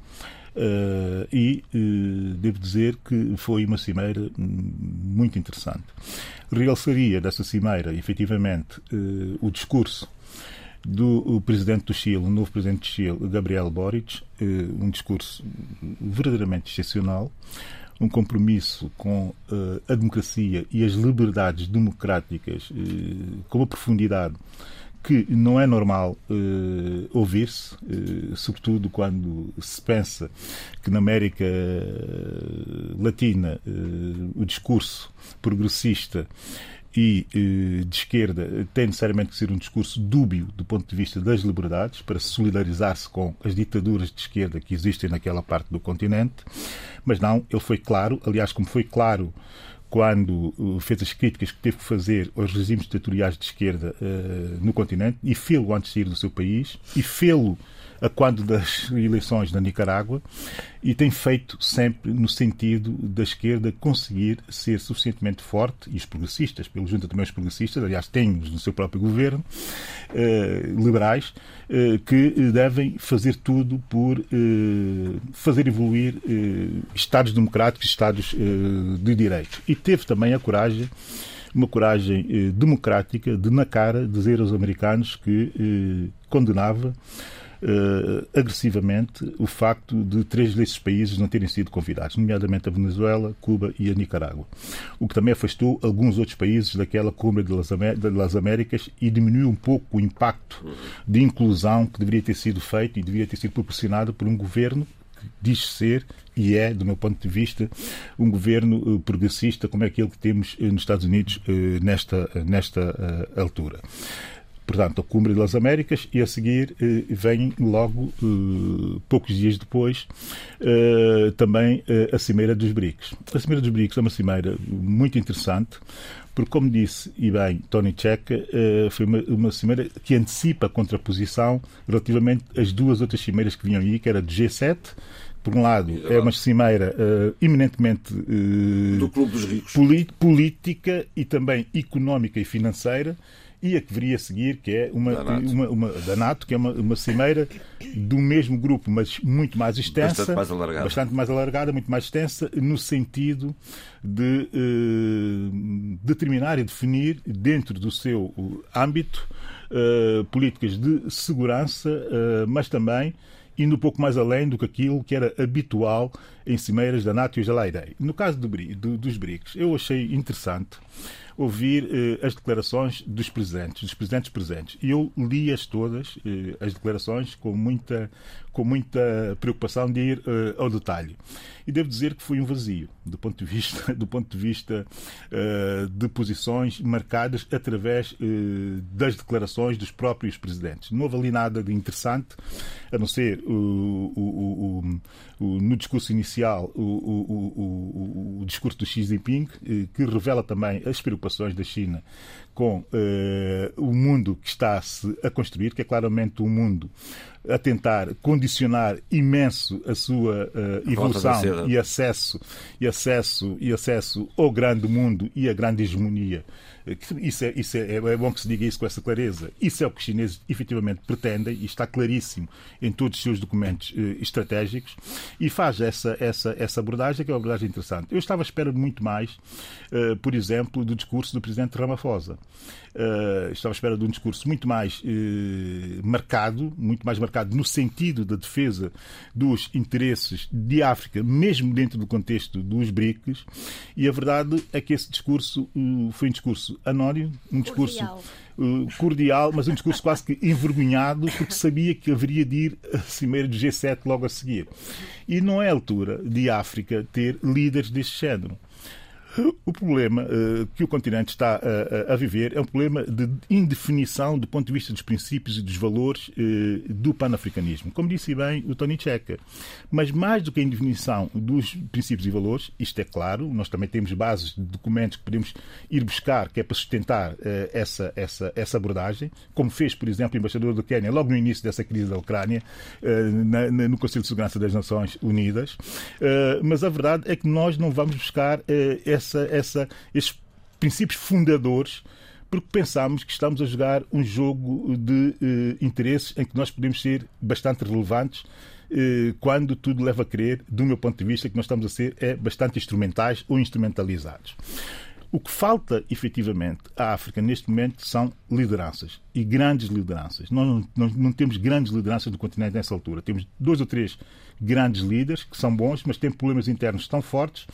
Uh, e uh, devo dizer que foi uma cimeira muito interessante. Realçaria dessa cimeira, efetivamente, uh, o discurso do presidente do Chile, o novo presidente do Chile, Gabriel Boric, um discurso verdadeiramente excepcional, um compromisso com a democracia e as liberdades democráticas com uma profundidade que não é normal uh, ouvir-se, uh, sobretudo quando se pensa que na América Latina uh, o discurso progressista e de esquerda tem necessariamente que ser um discurso dúbio do ponto de vista das liberdades, para solidarizar-se com as ditaduras de esquerda que existem naquela parte do continente. Mas não, ele foi claro, aliás, como foi claro quando uh, fez as críticas que teve que fazer aos regimes ditatoriais de esquerda uh, no continente e fê-lo antes de sair do seu país e fê-lo a quando das eleições na Nicarágua e tem feito sempre no sentido da esquerda conseguir ser suficientemente forte, e os progressistas, pelo junto também os progressistas, aliás, têm-nos no seu próprio governo, eh, liberais, eh, que devem fazer tudo por eh, fazer evoluir eh, Estados democráticos, Estados eh, de direito. E teve também a coragem uma coragem eh, democrática de, na cara, dizer aos americanos que eh, condenava uh, agressivamente o facto de três desses países não terem sido convidados, nomeadamente a Venezuela, Cuba e a Nicarágua. O que também afastou alguns outros países daquela Cumbre das Américas e diminuiu um pouco o impacto de inclusão que deveria ter sido feito e deveria ter sido proporcionado por um governo que diz ser e é, do meu ponto de vista, um governo eh, progressista como é aquele que temos eh, nos Estados Unidos nesta, nesta altura portanto, a Cumbre das Américas e a seguir eh, vem logo, eh, poucos dias depois, eh, também eh, a Cimeira dos BRICS. A Cimeira dos BRICS é uma cimeira muito interessante, porque, como disse e bem Tony Checa, eh, foi uma, uma cimeira que antecipa a contraposição relativamente às duas outras cimeiras que vinham aí, que era do G7, por um lado, é uma cimeira uh, eminentemente uh, do Clube dos Ricos. política e também económica e financeira, e a que viria a seguir, que é uma da NATO, uma, uma, da NATO que é uma, uma cimeira do mesmo grupo, mas muito mais extensa, bastante mais alargada, bastante mais alargada muito mais extensa, no sentido de eh, determinar e definir, dentro do seu âmbito, eh, políticas de segurança, eh, mas também indo um pouco mais além do que aquilo que era habitual em cimeiras da NATO e da. No caso do, do, dos BRICS, eu achei interessante ouvir eh, as declarações dos presidentes, dos presidentes presentes. E eu li-as todas, eh, as declarações, com muita, com muita preocupação de ir eh, ao detalhe. E devo dizer que foi um vazio, do ponto de vista, do ponto de, vista uh, de posições marcadas através uh, das declarações dos próprios presidentes. Não houve ali nada de interessante, a não ser o, o, o, no discurso inicial o, discurso do Xi Jinping, uh, que revela também as preocupações da China com uh, o mundo que está-se a construir, que é claramente um mundo a tentar condicionar imenso a sua uh, evolução e acesso, e acesso e acesso ao grande mundo e à grande hegemonia isso, é, isso é, é bom que se diga isso com essa clareza. Isso é o que os chineses efetivamente pretendem e está claríssimo em todos os seus documentos eh, estratégicos e faz essa, essa, essa abordagem que é uma abordagem interessante. Eu estava à espera muito mais, eh, por exemplo, do discurso do presidente Ramaphosa. Uh, estava à espera de um discurso muito mais uh, marcado, muito mais marcado no sentido da defesa dos interesses de África, mesmo dentro do contexto dos BRICS, e a verdade é que esse discurso uh, foi um discurso anónimo, um discurso cordial. cordial, mas um discurso quase que envergonhado, porque sabia que haveria de ir a cimeira do G7 logo a seguir. E não é a altura de África ter líderes deste género. O problema uh, que o continente está uh, a viver é um problema de indefinição do ponto de vista dos princípios e dos valores uh, do panafricanismo. Como disse bem o Tony Checa. Mas mais do que a indefinição dos princípios e valores, isto é claro, nós também temos bases de documentos que podemos ir buscar, que é para sustentar essa, essa, essa abordagem, como fez, por exemplo, o embaixador do Quênia logo no início dessa crise da Ucrânia, no Conselho de Segurança das Nações Unidas. mas a verdade é que nós não vamos buscar essa essa, essa, esses princípios fundadores porque pensamos que estamos a jogar um jogo de eh, interesses em que nós podemos ser bastante relevantes eh, quando tudo leva a crer, do meu ponto de vista, que nós estamos a ser é bastante instrumentais ou instrumentalizados. O que falta efetivamente à África neste momento são lideranças e grandes lideranças. Nós não, não, temos grandes lideranças do continente nessa altura. Temos dois ou três grandes líderes que são bons, mas têm problemas internos tão fortes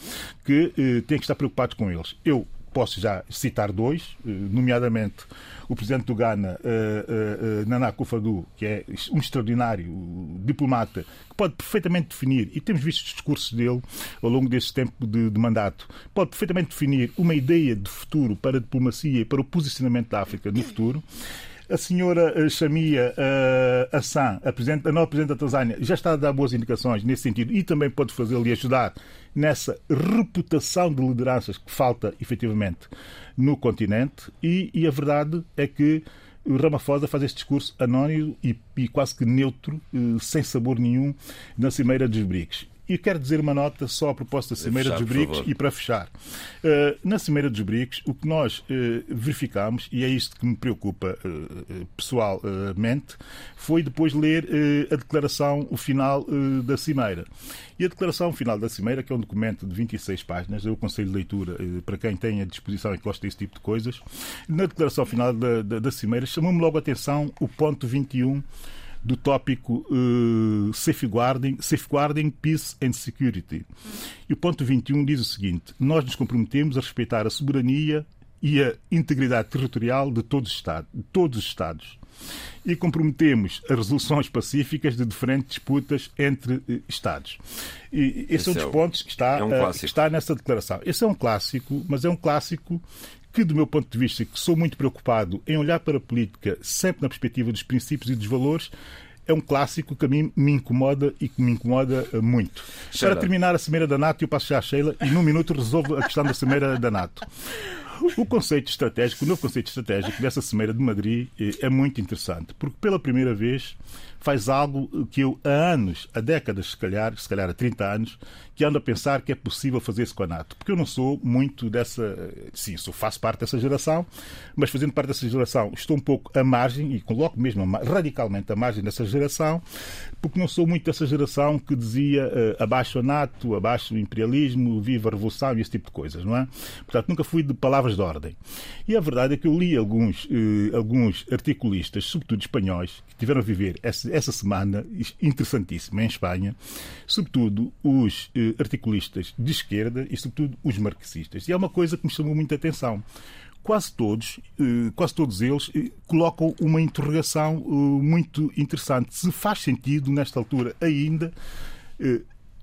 que eh, têm que estar preocupados com eles. Eu posso já citar dois, eh, nomeadamente o presidente do Ghana, uh, uh, Nana Akufo-Addo, que é um extraordinário diplomata, que pode perfeitamente definir, e temos visto os discursos dele ao longo deste tempo de, de mandato, pode perfeitamente definir uma ideia de futuro para a diplomacia e para o posicionamento da África no futuro. A senhora eh, Shamia uh, Hassan, a, presidente, a nova Presidente da Tanzânia, já está a dar boas indicações nesse sentido e também pode fazê-lo e ajudar nessa reputação de lideranças que falta efetivamente no continente. E, e a verdade é que o Ramaphosa faz este discurso anónimo e, e quase que neutro, uh, sem sabor nenhum, na Cimeira dos BRICS. E quero dizer uma nota só a propósito da Cimeira fechar, dos BRICS e para fechar. Uh, na Cimeira dos BRICS, o que nós uh, verificamos, e é isto que me preocupa uh, pessoalmente, foi depois ler a declaração final da Cimeira. E a declaração final da Cimeira, que é um documento de 26 páginas, eu aconselho de leitura para quem tem a disposição e gosta desse tipo de coisas, na declaração final da, da, da Cimeira chamou-me logo a atenção o ponto 21 do tópico uh, safeguarding, safeguarding Peace and Security. E o ponto 21 diz o seguinte: Nós nos comprometemos a respeitar a soberania e a integridade territorial de todos os Estados. De todos os estados e comprometemos as resoluções pacíficas de diferentes disputas entre uh, Estados. E esse, esse é um dos é pontos que está, é um uh, que está nessa declaração. Esse é um clássico, mas é um clássico que, do meu ponto de vista, que sou muito preocupado em olhar para a política sempre na perspectiva dos princípios e dos valores, é um clássico que a mim me incomoda e que me incomoda eh, muito. Sheila. Para terminar a Cimeira da NATO, eu passo já a Sheila e num minuto resolvo a questão da Cimeira da NATO. O conceito estratégico, o novo conceito estratégico dessa Cimeira de Madrid eh, é muito interessante, porque pela primeira vez faz algo que eu há anos, há décadas se calhar, se calhar há 30 anos, que ando a pensar que é possível fazer isso com a NATO. Porque eu não sou muito dessa. Sim, sou, faço parte dessa geração, mas fazendo parte dessa geração estou um pouco à margem, e coloco mesmo radicalmente à margem dessa geração, porque não sou muito dessa geração que dizia uh, abaixo a NATO, abaixo o imperialismo, viva a revolução e esse tipo de coisas, não é? Portanto, nunca fui de palavras de ordem. E a verdade é que eu li alguns, uh, alguns articulistas, sobretudo espanhóis, que tiveram a viver essa, essa semana interessantíssima em Espanha, sobretudo os uh, articulistas de esquerda e, sobretudo, os marxistas. E é uma coisa que me chamou muita atenção quase todos, eh, quase todos eles, eh, colocam uma interrogação muito interessante. Se faz sentido, nesta altura ainda,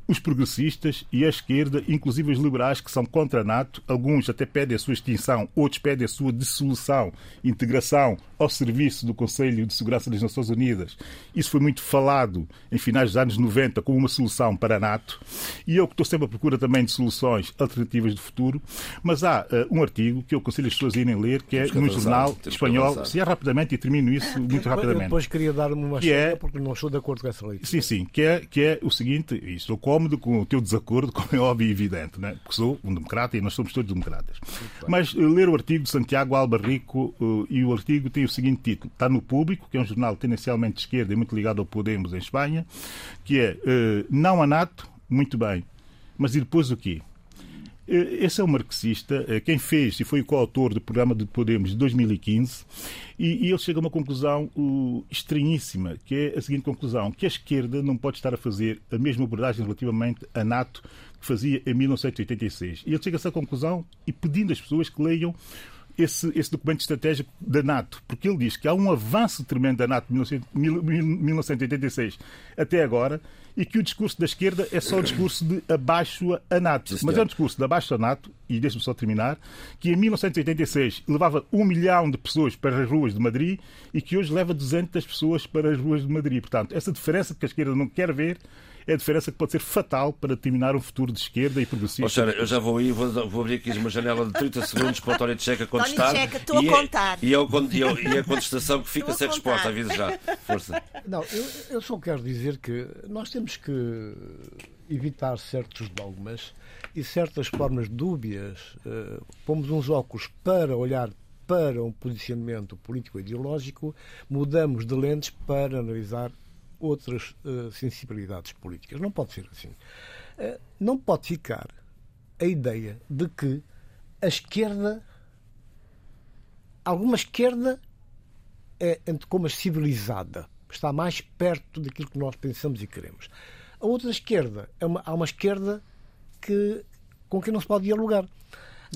os progressistas e a esquerda, inclusive os liberais que são contra a NATO, alguns até pedem a sua extinção, outros pedem a sua dissolução, integração ao serviço do Conselho de Segurança das Nações Unidas. Isso foi muito falado em finais dos anos 90 como uma solução para a NATO. E eu que estou sempre à procura também de soluções alternativas de futuro, mas há uh, um artigo que eu aconselho as pessoas a irem ler, que é no jornal espanhol, se é rapidamente e termino isso muito rapidamente. Eu depois queria dar-me uma que é, porque não estou de acordo com essa lei. Sim, sim, que é, que é o seguinte, e estou cómodo com o teu desacordo, como é óbvio e evidente, né? porque sou um democrata e nós somos todos democratas. Mas uh, ler o artigo de Santiago Alba Rico uh, e o artigo tem o seguinte título, está no Público, que é um jornal tendencialmente de esquerda e muito ligado ao Podemos em Espanha, que é uh, não a NATO, muito bem, mas e depois o quê? Esse é um marxista, quem fez e foi o coautor do programa de Podemos de 2015, e, ele chega a uma conclusão estranhíssima, que é a seguinte conclusão, que a esquerda não pode estar a fazer a mesma abordagem relativamente à NATO que fazia em 1986. E ele chega a essa conclusão e pedindo às pessoas que leiam esse, esse documento estratégico da NATO, porque ele diz que há um avanço tremendo da NATO de 1986 até agora e que o discurso da esquerda é só o discurso de abaixo a NATO. Sim, Mas é um discurso de abaixo a NATO, e deixe-me só terminar, que em 1986 levava um milhão de pessoas para as ruas de Madrid e que hoje leva 200 pessoas para as ruas de Madrid. Portanto, essa diferença que a esquerda não quer ver é a diferença que pode ser fatal para determinar um futuro de esquerda e progressista. Oh, Xana, eu já vou aí, vou, vou, abrir aqui uma janela de 30 segundos para o António Tcheca contestar. Tony Checa, estou a é- contar. E, eu, e, eu, e a contestação que fica sem resposta, avisa já. Força. Não, eu, eu só quero dizer que nós temos que evitar certos dogmas e certas formas dúbias. Uh, pomos uns óculos para olhar para um posicionamento político-ideológico, mudamos de lentes para analisar outras uh, sensibilidades políticas. Não pode ser assim. Uh, não pode ficar a ideia de que a esquerda, alguma esquerda, é como a civilizada, está mais perto daquilo que nós pensamos e queremos. A outra esquerda é uma, há uma esquerda que, com quem não se pode dialogar.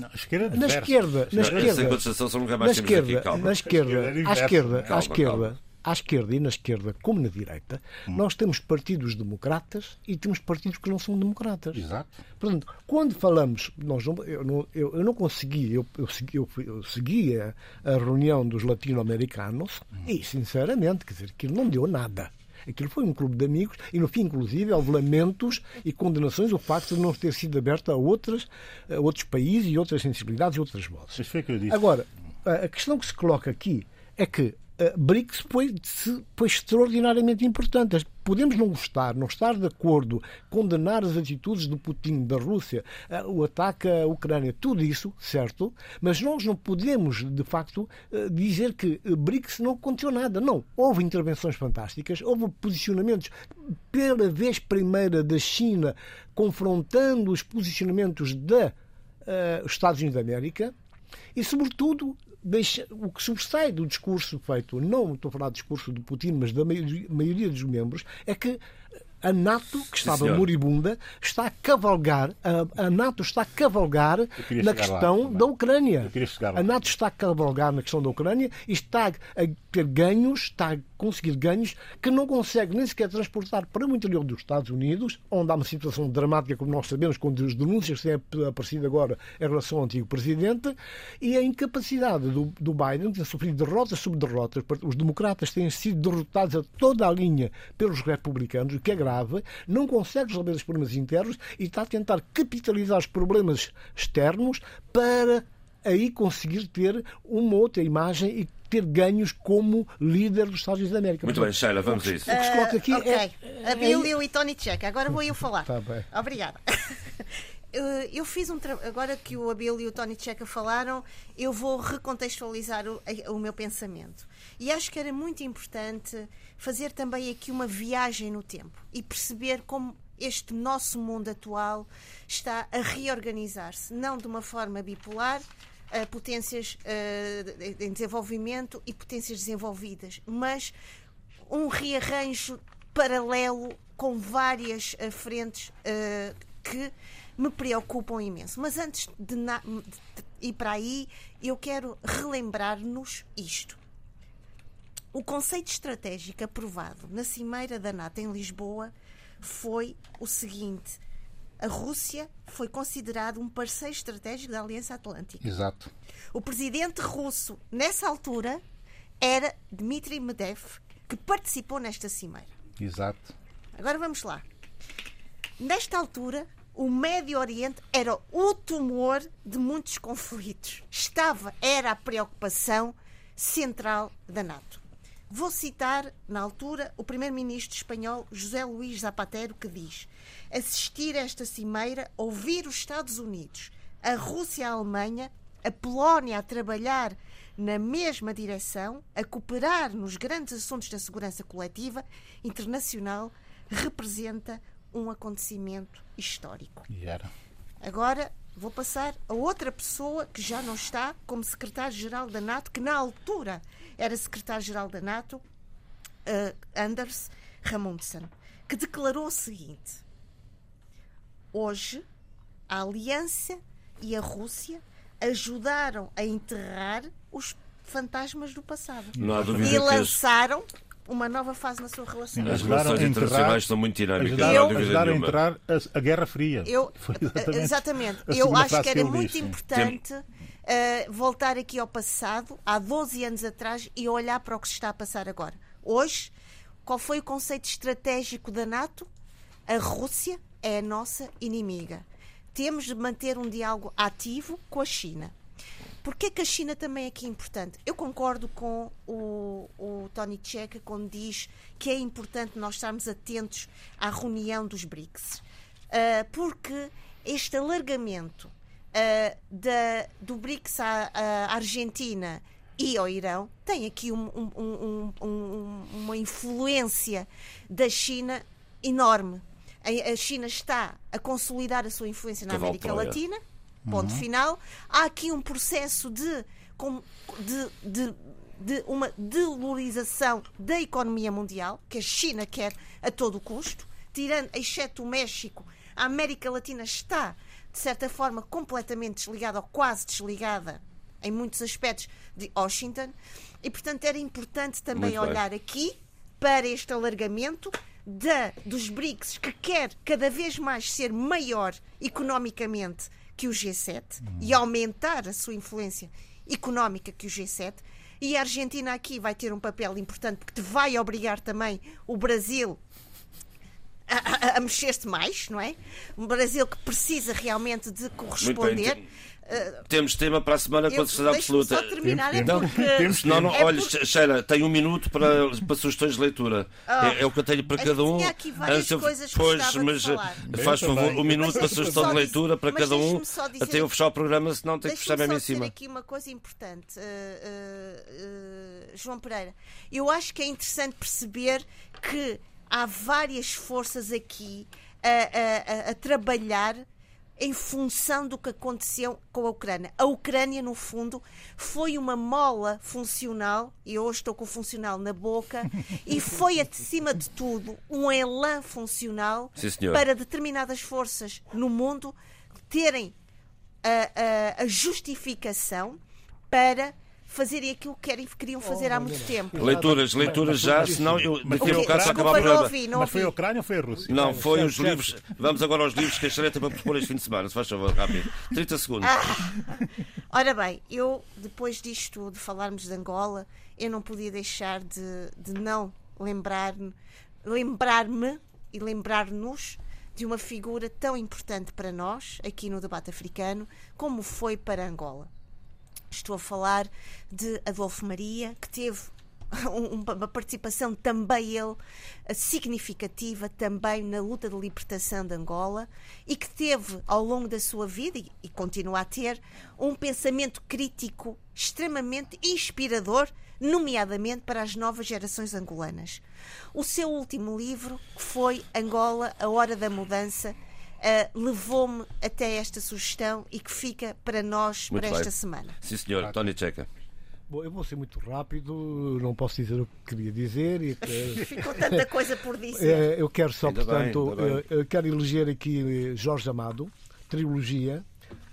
Não, esquerda na esquerda, na esquerda, na esquerda, na esquerda, na esquerda, à esquerda, à esquerda, e na esquerda, como na direita, hum. nós temos partidos democratas e temos partidos que não são democratas. Exato. Portanto, quando falamos, nós não, eu, não, eu, eu não consegui, eu, eu, segui, eu, eu segui a, a, reunião dos latino-americanos hum. e, sinceramente, quer dizer, aquilo não deu nada. Aquilo foi um clube de amigos e, no fim, inclusive, houve lamentos e condenações o facto de não ter sido aberto a, outras, a outros países e outras sensibilidades e outras vozes. Agora, a questão que se coloca aqui é que BRICS foi, foi extraordinariamente importante. Podemos não gostar, não estar de acordo, condenar as atitudes do Putin, da Rússia, eh, o ataque à Ucrânia, tudo isso, certo, mas nós não podemos, de facto, eh, dizer que BRICS não aconteceu nada. Não. Houve intervenções fantásticas, houve posicionamentos, pela vez primeira, da China confrontando os posicionamentos dos uh, Estados Unidos da América e, sobretudo, deixa, o que sobressai do discurso feito, não estou a falar do discurso do Putin, mas da maioria dos membros, é que a NATO, que estava Sim, moribunda, está a cavalgar, a, a NATO está a cavalgar na questão lá, da Ucrânia. A NATO está a cavalgar na questão da Ucrânia e está a ter ganhos, está a conseguir ganhos que não consegue nem sequer transportar para o interior dos Estados Unidos, onde há uma situação dramática, como nós sabemos, com as denúncias que têm aparecido agora em relação ao antigo presidente, e a incapacidade do, do Biden de sofrer derrotas sobre derrotas. Os democratas têm sido derrotados a toda a linha pelos republicanos, o que é grave, não consegue resolver os problemas internos e está a tentar capitalizar os problemas externos para aí conseguir ter uma outra imagem e ter ganhos como líder dos Estados Unidos da América. Muito bem, Sheila, vamos a isso. O que se coloca aqui uh, okay. é... Abílio é... e Tony Checa. Agora vou eu falar. Tá bem. Obrigada. Eu fiz um agora que o Abel e o Tony Checa falaram, eu vou recontextualizar o, o meu pensamento. E acho que era muito importante fazer também aqui uma viagem no tempo e perceber como este nosso mundo atual está a reorganizar-se, não de uma forma bipolar, uh, potências uh, em desenvolvimento e potências desenvolvidas, mas um rearranjo paralelo com várias uh, frentes que me preocupam imenso. Mas antes de, de ir para aí, eu quero relembrar-nos isto. O conceito estratégico aprovado na Cimeira da NATO em Lisboa foi o seguinte: a Rússia foi considerada um parceiro estratégico da Aliança Atlântica. Exato. O presidente russo, nessa altura, era Dmitry Medvedev, que participou nesta cimeira. Exato. Agora vamos lá. Nesta altura, o Médio Oriente era o tumor de muitos conflitos. Estava, era a preocupação central da NATO. Vou citar, na altura, o primeiro-ministro espanhol José Luís Zapatero, que diz: assistir a esta cimeira, ouvir os Estados Unidos, a Rússia e a Alemanha, a Polónia a trabalhar na mesma direção, a cooperar nos grandes assuntos da segurança coletiva internacional, representa um acontecimento histórico. E era. Agora vou passar a outra pessoa que já não está como secretário-geral da NATO, que na altura era secretário-geral da NATO, uh, Anders Ramundsen, que declarou o seguinte: Hoje, a Aliança e a Rússia ajudaram a enterrar os fantasmas do passado Não há dúvida e que lançaram uma nova fase na sua relação. as Ajudaram relações a internacionais são muito dinâmicas. Ajudaram, não ajudaram a entrar a, a Guerra Fria. Eu, exatamente. a Eu acho que era ele muito disse, importante eh, voltar aqui ao passado, há 12 anos atrás, e olhar para o que se está a passar agora. Hoje, qual foi o conceito estratégico da NATO? A Rússia é a nossa inimiga. Temos de manter um diálogo ativo com a China. Porquê que a China também é aqui importante? Eu concordo com o, o Tony Checa quando diz que é importante nós estarmos atentos à reunião dos BRICS. Ah, porque este alargamento ah, da, do BRICS à, à Argentina e ao Irão tem aqui um- um- um- um- um- uma influência da China enorme. A, a China está a consolidar a sua influência na América Troia. Latina, ponto final. Há aqui um processo de, de, de, de uma delorização da economia mundial, que a China quer a todo custo, tirando, exceto o México, a América Latina está, de certa forma, completamente desligada ou quase desligada em muitos aspectos de Washington e, portanto, era importante também Muito bem. olhar aqui para este alargamento da, dos BRICS, que quer cada vez mais ser maior economicamente que o G7 e aumentar a sua influência económica que o G7. E a Argentina aqui vai ter um papel importante porque vai obrigar também o Brasil a, a- a mexer-se mais, não é? Um Brasil que precisa realmente de corresponder. tem- Uh, Temos tema para a semana com certeza absoluta. só terminar, é Então, porque... temos- Senão, não, é olha, porque- Sheila, tem um minuto para, para sugestões de leitura. é, é o que eu tenho para mas cada um. tinha aqui várias Antes coisas que pois, mas falar. eh, faz favor, um minuto Mas para sugestão de leitura para cada um, até eu fechar o programa, senão tenho que Deixa-me fechar-me só em dizer cima. aqui uma coisa importante, eh, eh, João Pereira. Eu acho que é interessante perceber que há várias forças aqui a, a- a- a trabalhar em função do que aconteceu com a Ucrânia. A Ucrânia, no fundo, foi uma mola funcional, e hoje estou com o funcional na boca, e foi, acima de tudo, um elan funcional Sim, para determinadas forças no mundo terem a, a- a justificação para fazerem aquilo que querem, queriam fazer há muito tempo. Leituras, leituras já, senão eu daqui a um bocado se acabar o não programa. ouvi, não Mas foi a. Ucrânia ou foi a Rússia? Não, foi certo, os certo. livros. Vamos agora aos livros que a Xereta para propor este fim de semana. Se faz favor, rápido. 30 segundos. Ora bem, eu, depois disto de falarmos de Angola, eu não podia deixar de, de não lembrar-me lembrar-me e lembrar-nos de uma figura tão importante para nós, aqui no debate africano, como foi para Angola. Estou a falar de Adolfo Maria, que teve um- uma participação também ele eh, significativa também na luta de libertação de Angola e que teve ao longo da sua vida e, e continua a ter um pensamento crítico extremamente inspirador, nomeadamente para as novas gerações angolanas. O seu último livro, foi Angola, a hora da mudança, eh, levou-me até esta sugestão e que fica para nós Muito para bem. esta semana. Sim, senhor. Tony Checa. Bom, eu vou ser muito rápido, não posso dizer o que queria dizer. E, Ficou tanta coisa por dizer. eh, eu quero só, Ainda portanto, bem. eh, eu quero eleger aqui Jorge Amado, trilogia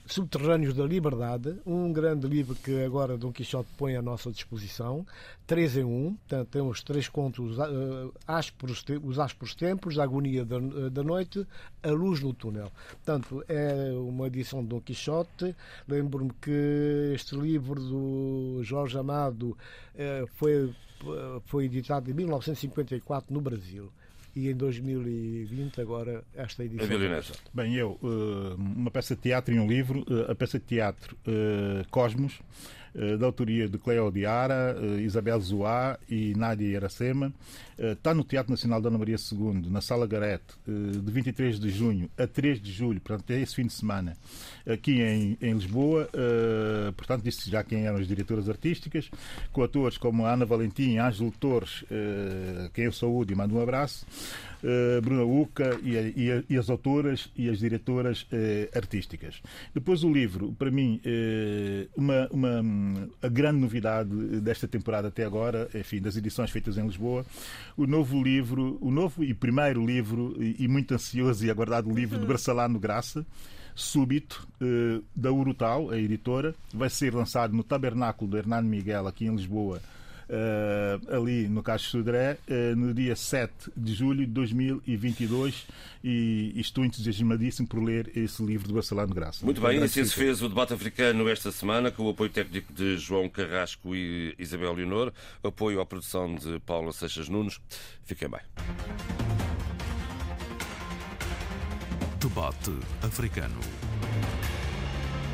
Subterrâneos da Liberdade, um grande livro que agora Dom Quixote põe à nossa disposição, três em um, portanto, tem os três contos, uh, ásperos, os ásperos tempos, a agonia da, da noite, a luz no túnel. Portanto, é uma edição de Dom Quixote. Lembro-me que este livro do Jorge Amado uh, foi, foi editado em 1954 no Brasil e em 2020 agora esta edição. Bem, eu, eh, uma peça de teatro e um livro, eh, a peça de teatro eh, Cosmos, da autoria de Cleo Diara, Isabel Zoá e Nádia Iracema. Está no Teatro Nacional da Ana Maria II, na Sala Garete, de 23 de junho a 3 de julho, portanto, é esse fim de semana, aqui em, em Lisboa. Portanto, disse já quem eram as diretoras artísticas, com atores como Ana Valentim, Ângelo Torres, quem eu saúde e mando um abraço Bruna Uca e, e, e, as autoras e as diretoras artísticas. Depois o livro, para mim, uma, uma, a grande novidade desta temporada até agora, enfim, das edições feitas em Lisboa, o novo livro, o novo e primeiro livro, e, e muito ansioso e aguardado livro de uhum. Braçalano Graça, Súbito, da Urutal, a editora, vai ser lançado no Tabernáculo do Hernán Miguel, aqui em Lisboa, uh, ali no Caixo Sodré, uh, no dia 7 de julho de 2022 e, e estou entusiasmadíssimo por ler esse livro do Barcelona de Graça. Muito bem, assim se fez o debate africano esta semana com o apoio técnico de João Carrasco e Isabel Leonor, apoio à produção de Paula Seixas Nunes. Fiquem bem. Debate africano.